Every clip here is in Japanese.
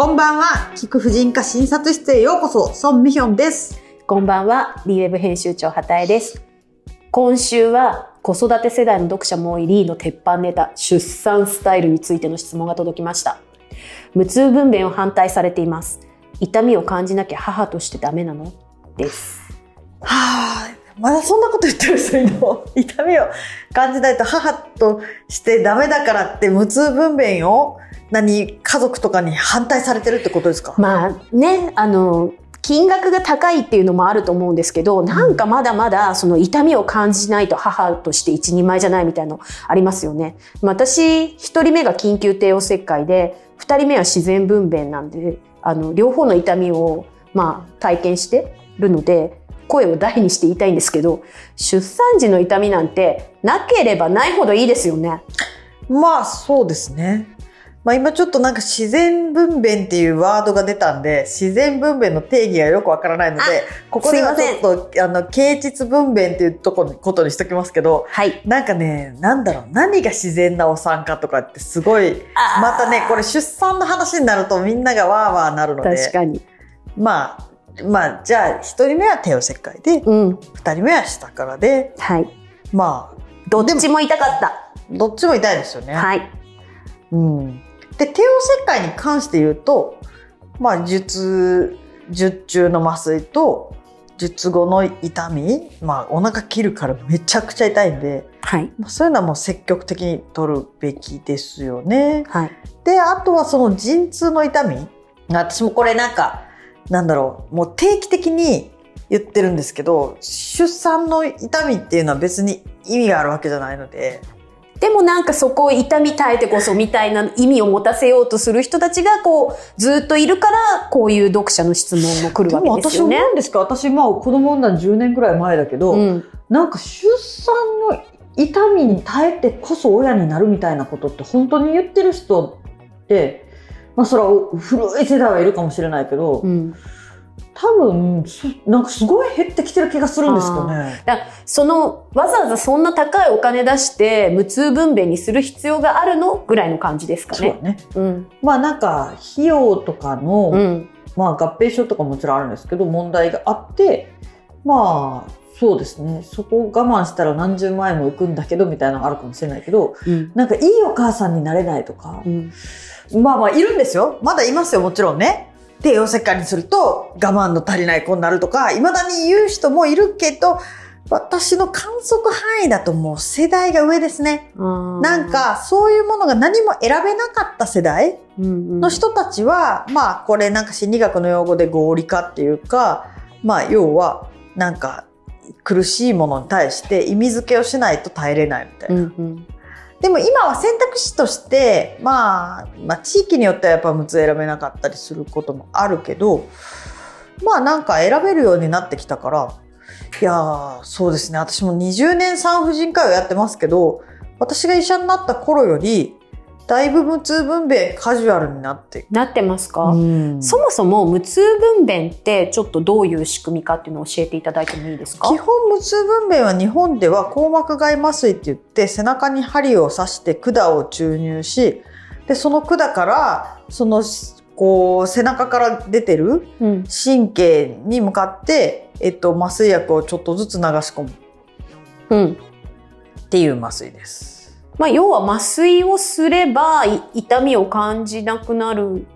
こんばんは。菊婦人科診察室へようこそ、ソンミヒョンです。こんばんは、リーウェブ編集長、畑江です。今週は、子育て世代の読者も多いリーの鉄板ネタ、出産スタイルについての質問が届きました。無痛分娩を反対されています。痛みを感じなきゃ母としてダメなの？です。はぁ、まだそんなこと言ってる人いるの？痛みを感じないと母としてダメだからって無痛分娩を何家族とかに反対されてるってことですか、まあね、あの、金額が高いっていうのもあると思うんですけど、なんかまだまだその痛みを感じないと母として一人前じゃないみたいなのありますよね。私、一人目が緊急帝王切開で、二人目は自然分娩なんで、あの、両方の痛みを、まあ、体験してるので、声を大にして言いたいんですけど、出産時の痛みなんて、なければないほどいいですよね。まあそうですね。まあ今ちょっとなんか自然分娩っていうワードが出たんで、自然分娩の定義がよくわからないので、ここではちょっと、あの、経実分娩っていうとこことにしときますけど、はい。なんかね、なんだろう、何が自然なお産かとかってすごい、またね、これ出産の話になるとみんながわーわーなるので、確かに。まあ、まあ、じゃあ、一人目は帝王切開で、うん。二人目は下からで、はい。まあ、どっちも痛かった。どっちも痛いですよね。はい。うん。で、帝王切開に関して言うと、まあ、術、術中の麻酔と、術後の痛み、まあ、お腹切るからめちゃくちゃ痛いんで、はい。まあ、そういうのはもう積極的に取るべきですよね。はい。で、あとはその陣痛の痛み。私もこれなんか、なんだろう、もう定期的に言ってるんですけど、出産の痛みっていうのは別に意味があるわけじゃないので、でもなんかそこを痛み耐えてこそみたいな意味を持たせようとする人たちがこうずっといるからこういう読者の質問も来るわでも私思けですよね。うんですか？私まあ子供産んだの10年ぐらい前だけど、うん、なんか出産の痛みに耐えてこそ親になるみたいなことって本当に言ってる人って、まあそれは古い世代はいるかもしれないけど、うん、多分そなんかすごい減ってきてる気がするんですよね。だからそのわざわざそんな高いお金出して無痛分娩にする必要があるのぐらいの感じですかね。そうだね。うんまあなんか費用とかの、うんまあ合併症とかもちろんあるんですけど問題があってまあそうですねそこを我慢したら何十万円もいくんだけどみたいなのがあるかもしれないけどうんなんかいいお母さんになれないとかう、んまあまあいるんですよまだいますよもちろんね。帝王切開にすると我慢の足りない子になるとかいまだに言う人もいるけど私の観測範囲だともう世代が上ですね。なん、かそういうものが何も選べなかった世代うんうんの人たちは、まあこれなんか心理学の用語で合理化っていうか、まあ要はなんか苦しいものに対して意味付けをしないと耐えれないみたいな。うんうんでも今は選択肢として、まあ、まあ地域によってはやっぱ6つ選べなかったりすることもあるけど、まあなんか選べるようになってきたから、いやーそうですね。私も20年産婦人科医をやってますけど、私が医者になった頃より、だいぶ無痛分娩カジュアルになって。なってますか、うん。そもそも無痛分娩ってちょっとどういう仕組みかっていうのを教えていただいてもいいですか？基本無痛分娩は日本では硬膜外麻酔って言って背中に針を刺して管を注入しでその管からそのこう背中から出てるうん。神経に向かって、えっと、麻酔薬をちょっとずつ流し込むっうん。ていう麻酔です。まあ、要は麻酔をすればい痛みを感じなくなる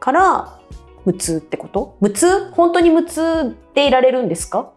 から無痛ってこと？無痛？本当に無痛でいられるんですか？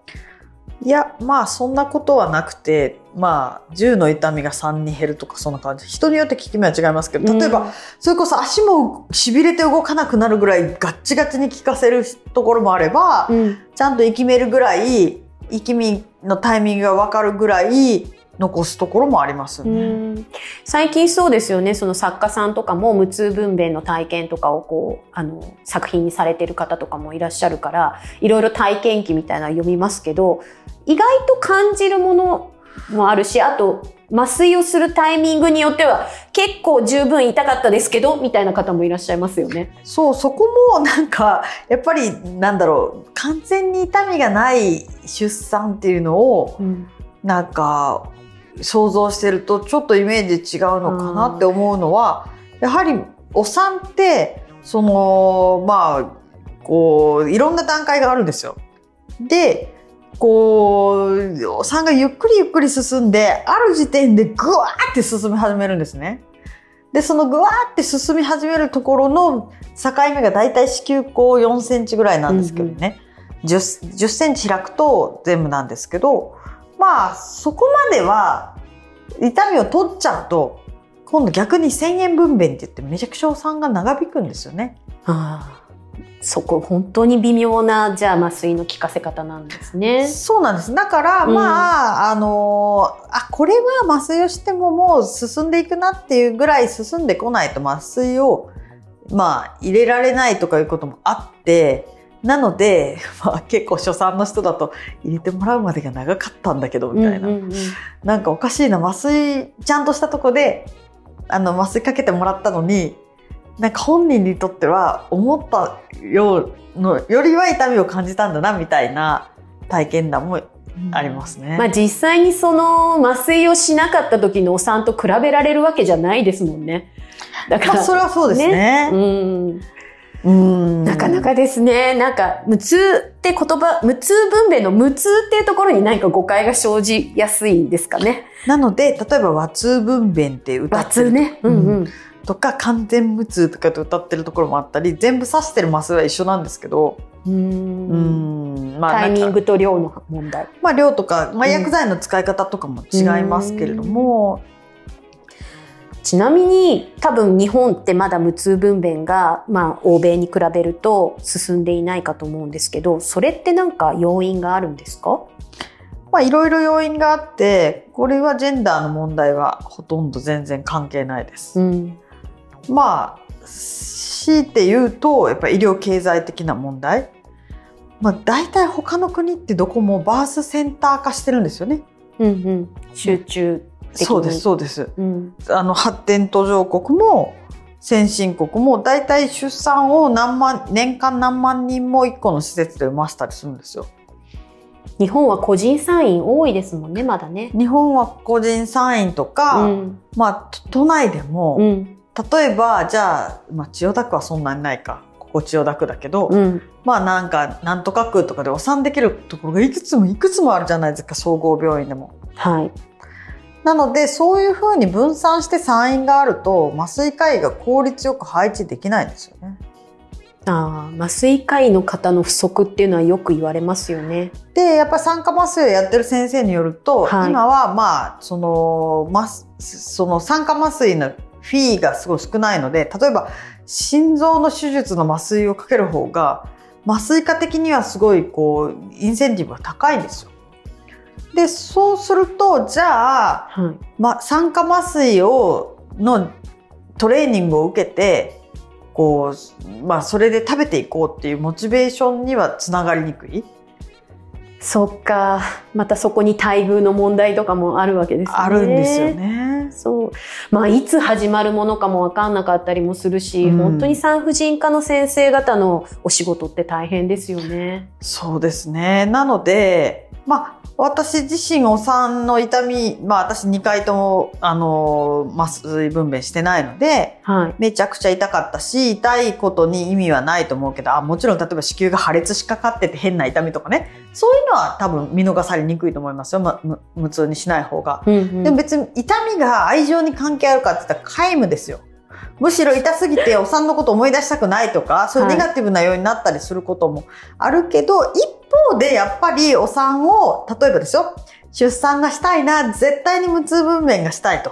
いやまあそんなことはなくてまあ10の痛みが3に減るとかそんな感じ。人によって効き目は違いますけど例えば、それこそ足も痺れて動かなくなるぐらいガッチガチに効かせるところもあれば、うん、ちゃんと息めるぐらい、息みのタイミングがわかるぐらい残すところもありますようね。ん最近そうですよねその作家さんとかも無痛分娩の体験とかをこうあの作品にされてる方とかもいらっしゃるからいろいろ体験記みたいなの読みますけど意外と感じるものもあるしあと麻酔をするタイミングによっては結構十分痛かったですけどみたいな方もいらっしゃいますよね。そう、そこもなんか、やっぱりなんだろう、完全に痛みがない出産っていうのを、なんか、想像してるとちょっとイメージ違うのかなって思うのは、やはりお産ってその、まあ、こう、いろんな段階があるんですよ。で、こう、お産がゆっくりゆっくり進んで、ある時点でぐわーって進み始めるんですね。で、そのぐわーって進み始めるところの境目がだいたい子宮口4センチぐらいなんですけどね。10, 10センチ開くと全部なんですけど、まあ、そこまでは痛みを取っちゃうと、今度逆に1000円分娩って言ってめちゃくちゃお産が長引くんですよね。ああそこ本当に微妙なじゃあ麻酔の効かせ方なんですね。そうなんです。だから、うんまあ、あのあ、これは麻酔をしてももう進んでいくなっていうぐらい進んでこないと麻酔を、まあ、入れられないとかいうこともあって、なので、まあ結構初産の人だと入れてもらうまでが長かったんだけど、みたいな。うんうんうんなんかおかしいな、麻酔ちゃんとしたとこで、あの、麻酔かけてもらったのに、なんか本人にとっては思ったようの、よりは痛みを感じたんだな、みたいな体験談もありますね。まあ実際にその麻酔をしなかった時のお産と比べられるわけじゃないですもんね。だから、まあそれはそうですね。うん、うんなかなかですね。なんか、無痛って言葉、無痛分娩の無痛っていうところに何か誤解が生じやすいんですかね。なので、例えば和通分娩って歌和ってる痛ね。うんうん。とか、完全無痛とかって歌ってるところもあったり、全部指してる麻酔は一緒なんですけど、ううんん、まあタイミングと量の問題。まあ量とか、まあ薬剤の使い方とかも違いますけれども、ちなみに多分日本ってまだ無痛分娩が、まあ、欧米に比べると進んでいないかと思うんですけどそれってなんか要因があるんですか？まあいろいろ要因があって、これはジェンダーの問題はほとんど全然関係ないです。うんまあ、強いて言うと、やっぱ医療経済的な問題。まあ大体他の国ってどこもバースセンター化してるんですよね。うんうん、集中そうです、そうです。うんあの発展途上国も先進国も大体出産を何万、年間何万人も一個の施設で産ませたりするんですよ。日本は個人産院多いですもんねまだね。日本は個人産院とか、うんまあ都都内でも、うん例えばじゃあ、まあ、千代田区はそんなにないかここ千代田区だけど、うんまあなんかなんとか区とかでお産できるところがいくつもいくつもあるじゃないですか総合病院でも。はいなのでそういうふうに分散して産院があると麻酔科医が効率よく配置できないんですよね。あー麻酔科医の方の不足っていうのはよく言われますよね。でやっぱり酸化麻酔をやってる先生によると、はい今はまあそのまその酸化麻酔のフィーがすごい少ないので例えば心臓の手術の麻酔をかける方が麻酔科的にはすごいこうインセンティブが高いんですよ。でそうするとじゃあ、はいま、酸化麻酔をのトレーニングを受けてこう、まあ、それで食べていこうっていうモチベーションにはつながりにくい？そっかまたそこに待遇の問題とかもあるわけですね。あるんですよね。そう。まあ、いつ始まるものかもわかんなかったりもするし、うん本当に産婦人科の先生方のお仕事って大変ですよね。そうですね。なので、まあ、私自身お産の痛み、まあ私2回とも、あの、麻酔分娩してないので、はい。めちゃくちゃ痛かったし、痛いことに意味はないと思うけど、あもちろん例えば子宮が破裂しかかってて変な痛みとかね、そういうのは多分見逃されにくいと思いますよ。ま、無無痛にしない方が。うんうんでも別に痛みが愛情に関係あるかって言ったら皆無ですよ。むしろ痛すぎてお産のこと思い出したくないとか、そういうネガティブな要因になったりすることもあるけど、一方でやっぱりお産を、例えばですよ、出産がしたいな、絶対に無痛分娩がしたいと。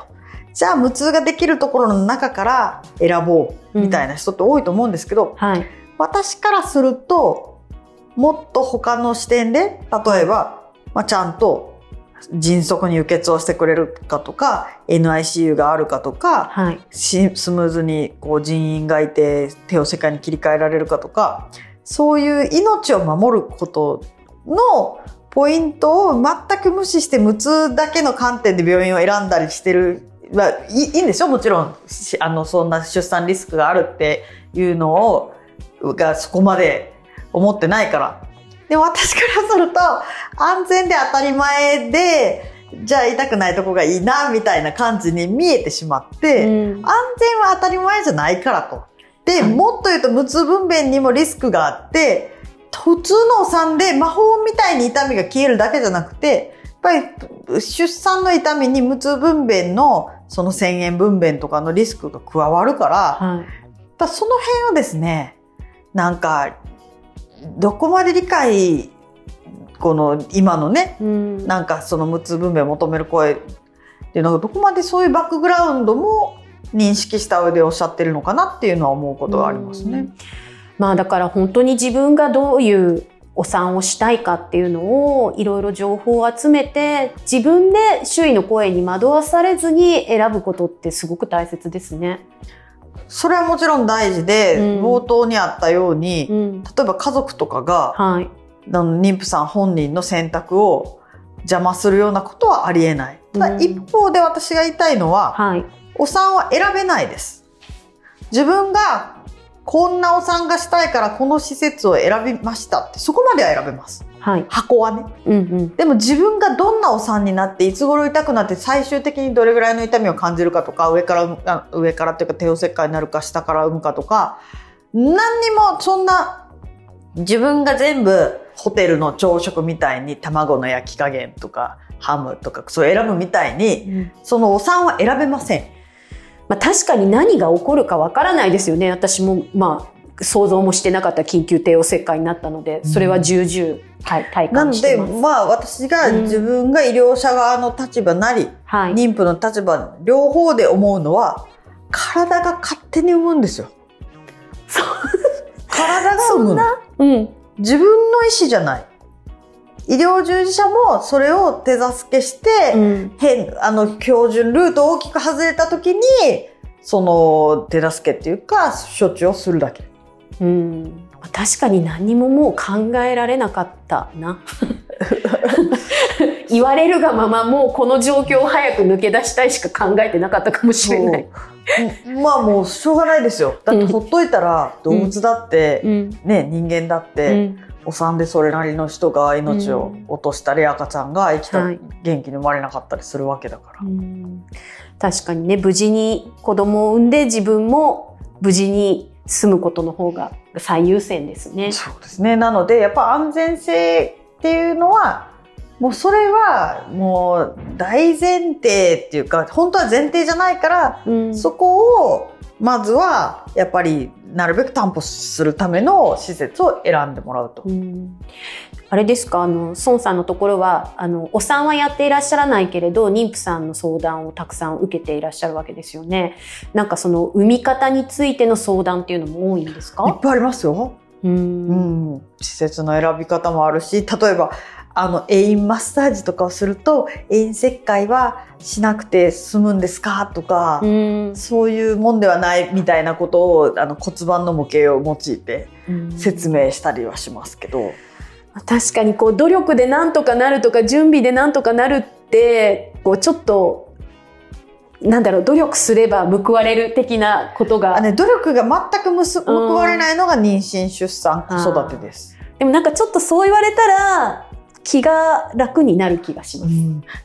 じゃあ無痛ができるところの中から選ぼうみたいな人って多いと思うんですけど、はい。私からすると、もっと他の視点で、例えば、まあ、ちゃんと迅速に輸血をしてくれるかとか、NICU があるかとか、はい。しスムーズにこう人員がいて手を世界に切り替えられるかとか、そういう命を守ることのポイントを全く無視して無痛だけの観点で病院を選んだりしてるはいいんですよもちろんしあのそんな出産リスクがあるっていうのをがそこまで思ってないから。でも私からすると安全で当たり前でじゃあ痛くないとこがいいなみたいな感じに見えてしまって、うん安全は当たり前じゃないからと。っで、はいもっと言うと無痛分娩にもリスクがあって、普通のお産で魔法みたいに痛みが消えるだけじゃなくて、やっぱり出産の痛みに無痛分娩のその宣言分娩とかのリスクが加わるから、はい。その辺をですね、なんか、どこまで理解、この今のね、うんなんかその無痛分娩を求める声っていうのがどこまでそういうバックグラウンドも認識した上でおっしゃってるのかなっていうのは思うことがありますね。まあだから本当に自分がどういうお産をしたいかっていうのをいろいろ情報を集めて自分で周囲の声に惑わされずに選ぶことってすごく大切ですね。それはもちろん大事で、うん冒頭にあったように、うん。例えば家族とかが、はい。あの妊婦さん本人の選択を邪魔するようなことはありえない。ただうん一方で私が言いたいのは、はい。お産は選べないです。自分がこんなお産がしたいからこの施設を選びましたってそこまでは選べます。はい。箱はね。うんうん。でも自分がどんなお産になっていつ頃痛くなって最終的にどれぐらいの痛みを感じるかとか上から上からっていうか帝王切開になるか下から産むかとか何にもそんな自分が全部ホテルの朝食みたいに卵の焼き加減とかハムとかそう選ぶみたいにそのお産は選べません。まあ確かに何が起こるかわからないですよね。私もまあ想像もしてなかった緊急帝王切開になったので、それは重々体体なので感してます。まあ私が自分が医療者側の立場なり、はい。妊婦の立場両方で思うのは体が勝手に産むんですよ。そう体が産むの。うん。自分の意思じゃない。医療従事者もそれを手助けして、うん。変、あの、標準ルートを大きく外れた時に、その手助けっていうか、処置をするだけ。うん。確かに何にももう考えられなかったな。言われるがままもうこの状況を早く抜け出したいしか考えてなかったかもしれない。まあもうしょうがないですよ。だってほっといたら動物だって、うん。ね、人間だって、うん。お産でそれなりの人が命を落としたり、赤ちゃんが生きた、はい元気に生まれなかったりするわけだから。うん確かにね、無事に子供を産んで自分も無事に住むことの方が最優先ですね。そうですね。なので、やっぱ安全性っていうのは、もうそれはもう大前提っていうか、本当は前提じゃないから、うんそこをまずはやっぱりなるべく担保するための施設を選んでもらうと。うんあれですか？あの、孫さんのところは、あの、お産はやっていらっしゃらないけれど、妊婦さんの相談をたくさん受けていらっしゃるわけですよね。なんかその、産み方についての相談っていうのも多いんですいっかぱいありますよ。う。うんん。施設の選び方もあるし、例えば、あの、永遠マッサージとかをすると、永遠切開はしなくて済むんですか？とか、うん。そういうもんではないみたいなことをあの骨盤の模型を用いて説明したりはしますけど、確かにこう努力でなんとかなるとか準備でなんとかなるってこうちょっとなんだろう努力すれば報われる的なことが、あね、努力が全くむす報われないのが妊娠出産子育てです。でもなんかちょっとそう言われたら気が楽になる気がします。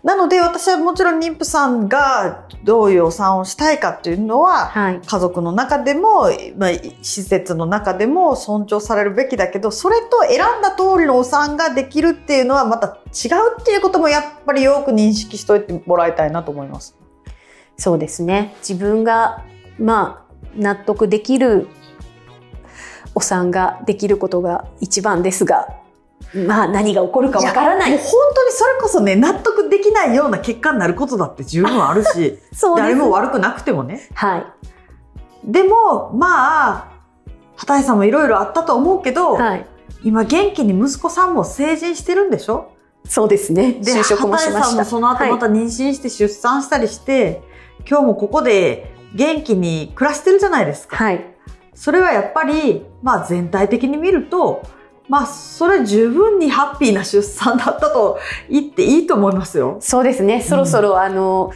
なので私はもちろん妊婦さんがどういうお産をしたいかっていうのははい。家族の中でも、まあ、施設の中でも尊重されるべきだけどそれと選んだ通りのお産ができるっていうのはまた違うっていうこともやっぱりよく認識しといてもらいたいなと思います。そうですね。自分がまあ納得できるお産ができることが一番ですが、まあ何が起こるかわからない。やもう本当にそれこそね、納得できないような結果になることだって十分あるし、誰も悪くなくてもね。はい。でも、まあ、畑井さんもいろいろあったと思うけど、はい。今元気に息子さんも成人してるんでしょ？そうですね。で、就職もしました。畑井さんもその後また妊娠して出産したりして、今日もここで元気に暮らしてるじゃないですか。はい。それはやっぱり、まあ全体的に見ると、まあそれ十分にハッピーな出産だったと言っていいと思いますよ。そうですね。そろそろ、あの、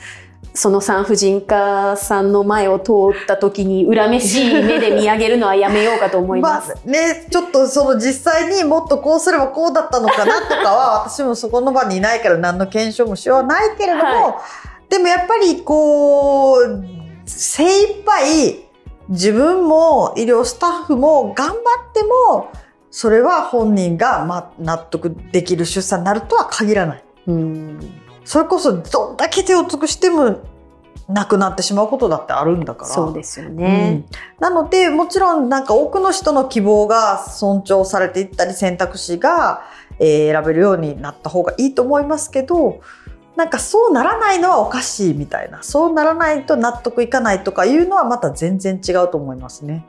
その産婦人科さんの前を通った時に恨めしい目で見上げるのはやめようかと思います。あね、ちょっとその実際にもっとこうすればこうだったのかなとかは私もそこの場にいないから何の検証もしようはないけれども、はでもやっぱりこう精一杯自分も医療スタッフも頑張っても、それは本人がま納得できる出産になるとは限らない。うん。それこそどんだけ手を尽くしても亡くなってしまうことだってあるんだから。そうですよね。うんなので、もちろんなんか多くの人の希望が尊重されていったり選択肢が、えー選べるようになった方がいいと思いますけど、なんかそうならないのはおかしいみたいな。そうならないと納得いかないとかいうのはまた全然違うと思いますね。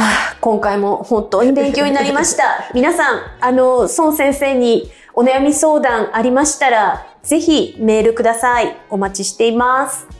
はあ、今回も本当に勉強になりました。皆さん、あの、孫先生にお悩み相談ありましたら、ぜひメールください。お待ちしています。